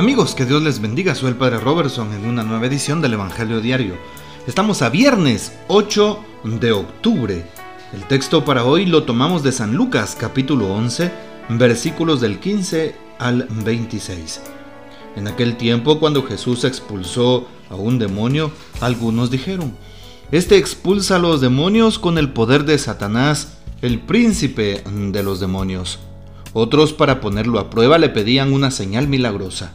Amigos, que Dios les bendiga. Soy el Padre Robertson en una nueva edición del Evangelio Diario. Estamos a viernes 8 de octubre. El texto para hoy lo tomamos de San Lucas capítulo 11, versículos del 15 al 26. En aquel tiempo, cuando Jesús expulsó a un demonio, algunos dijeron, Este expulsa a los demonios con el poder de Satanás, el príncipe de los demonios. Otros, para ponerlo a prueba, le pedían una señal milagrosa.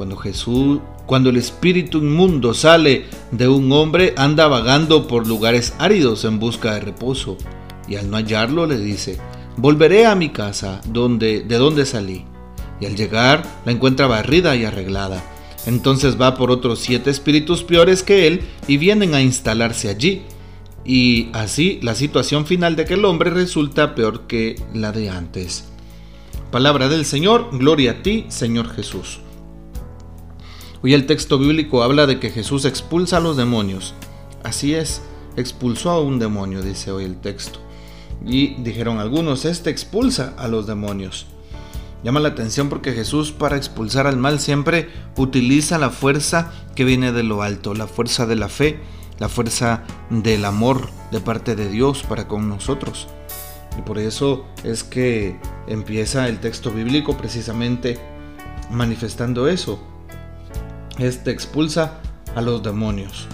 Cuando Jesús cuando el espíritu inmundo sale de un hombre, anda vagando por lugares áridos en busca de reposo, y al no hallarlo le dice, volveré a mi casa donde, de donde salí. Y al llegar la encuentra barrida y arreglada. Entonces va por otros siete espíritus peores que él y vienen a instalarse allí. Y así la situación final de aquel hombre resulta peor que la de antes. Palabra del Señor, gloria a ti, Señor Jesús. Hoy el texto bíblico habla de que Jesús expulsa a los demonios. Así es, expulsó a un demonio, dice hoy el texto. Y dijeron algunos, este expulsa a los demonios. Llama la atención porque Jesús para expulsar al mal siempre utiliza la fuerza que viene de lo alto, la fuerza de la fe, la fuerza del amor de parte de Dios para con nosotros. Y por eso es que empieza el texto bíblico precisamente manifestando eso, este expulsa a los demonios.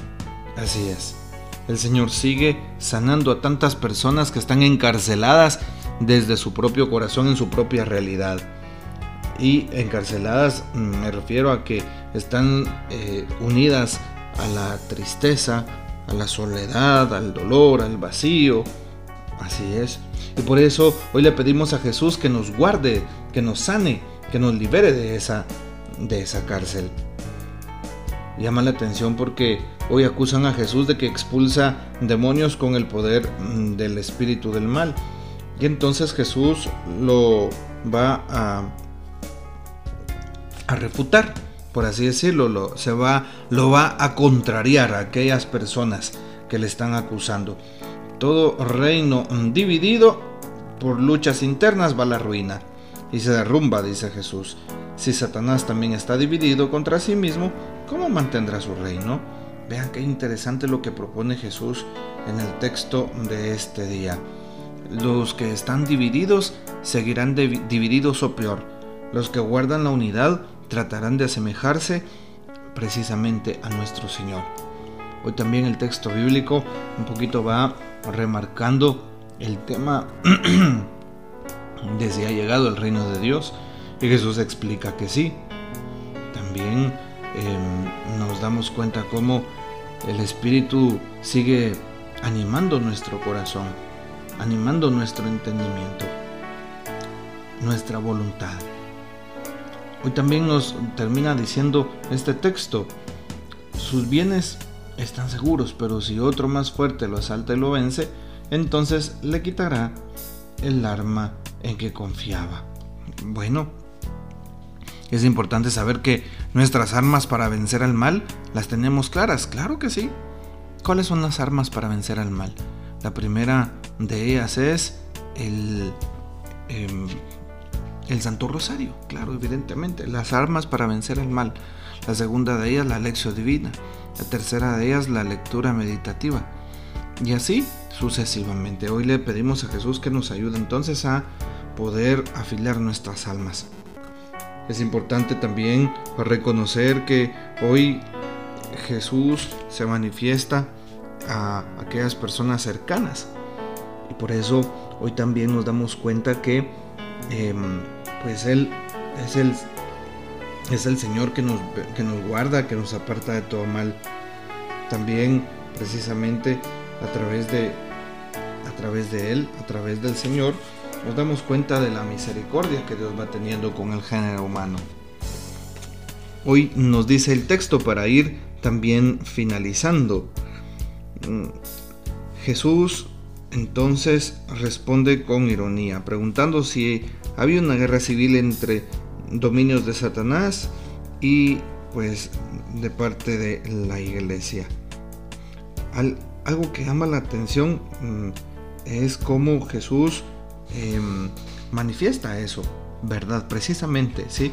Así es. El Señor sigue sanando a tantas personas que están encarceladas desde su propio corazón en su propia realidad. Y encarceladas mm, me refiero a que están eh, unidas a la tristeza, a la soledad, al dolor, al vacío. Así es. Y por eso hoy le pedimos a Jesús que nos guarde, que nos sane, que nos libere de esa, de esa cárcel llama la atención porque hoy acusan a Jesús de que expulsa demonios con el poder mm, del espíritu del mal. Y entonces Jesús lo va a, a refutar, por así decirlo, lo, se va, lo va a contrariar a aquellas personas que le están acusando. Todo reino dividido por luchas internas va a la ruina y se derrumba, dice Jesús. Si Satanás también está dividido contra sí mismo, ¿cómo mantendrá su reino? Vean qué interesante lo que propone Jesús en el texto de este día. Los que están divididos seguirán divididos o peor. Los que guardan la unidad tratarán de asemejarse precisamente a nuestro Señor. Hoy también el texto bíblico un poquito va remarcando el tema de si ha llegado el reino de Dios y Jesús explica que sí. También em, nos damos cuenta cómo el Espíritu sigue animando nuestro corazón, animando nuestro entendimiento, nuestra voluntad. Hoy también nos termina diciendo este texto, sus bienes están seguros, pero si otro más fuerte lo asalta y lo vence, entonces le quitará el arma en que confiaba. Bueno, es importante saber que nuestras armas para vencer al mal las tenemos claras, claro que sí. ¿Cuáles son las armas para vencer al mal? La primera de ellas es el, em, el Santo Rosario, claro, evidentemente. Las armas para vencer al mal. La segunda de ellas, la lección divina. La tercera de ellas, la lectura meditativa. Y así sucesivamente. Hoy le pedimos a Jesús que nos ayude entonces a poder afilar nuestras almas. Es importante también reconocer que hoy Jesús se manifiesta a aquellas personas cercanas. Y por eso hoy también nos damos cuenta que em, pues Él es el, es el Señor que nos, que nos guarda, que nos aparta de todo mal. También precisamente a través de, a través de Él, a través del Señor, nos damos cuenta de la misericordia que Dios va teniendo con el género humano. Hoy nos dice el texto para ir también finalizando. Mm, Jesús entonces responde con ironía, preguntando si había una guerra civil entre dominios de Satanás y pues de parte de la iglesia. algo que llama la atención mm, es cómo Jesús em, manifiesta eso, ¿verdad? Precisamente, ¿sí?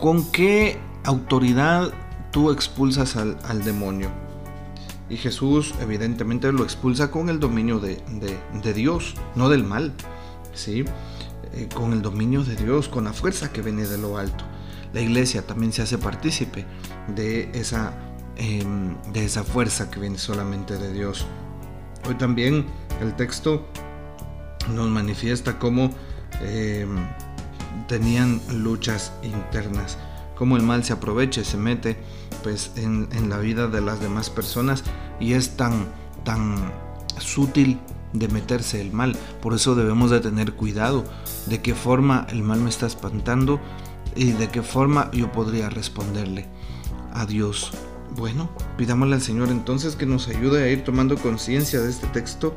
¿Con qué autoridad tú expulsas al, demonio? Y Jesús evidentemente lo expulsa con el dominio de, Dios, no del mal, ¿sí? Eh, con el dominio de Dios, con la fuerza que viene de lo alto. La iglesia también se hace partícipe de esa, em, de esa fuerza que viene solamente de Dios. Hoy también el texto nos manifiesta cómo em, tenían luchas internas, cómo el mal se aprovecha y se mete pues, en, en, la vida de las demás personas y es tan, tan sutil de meterse el mal. Por eso debemos de tener cuidado de qué forma el mal me está espantando y de qué forma yo podría responderle a Dios. Bueno, pidámosle al Señor entonces que nos ayude a ir tomando conciencia de este texto.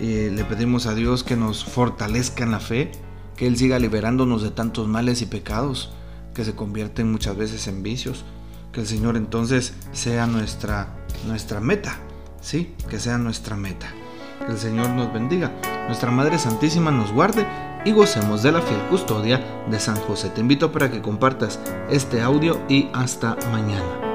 Eh, le pedimos a Dios que nos fortalezca en la fe, que Él siga liberándonos de tantos males y pecados que se convierten muchas veces en vicios. Que el Señor entonces sea nuestra, nuestra meta, ¿sí? Que sea nuestra meta. Que el Señor nos bendiga, nuestra Madre Santísima nos guarde y gocemos de la fiel custodia de San José. Te invito para que compartas este audio y hasta mañana.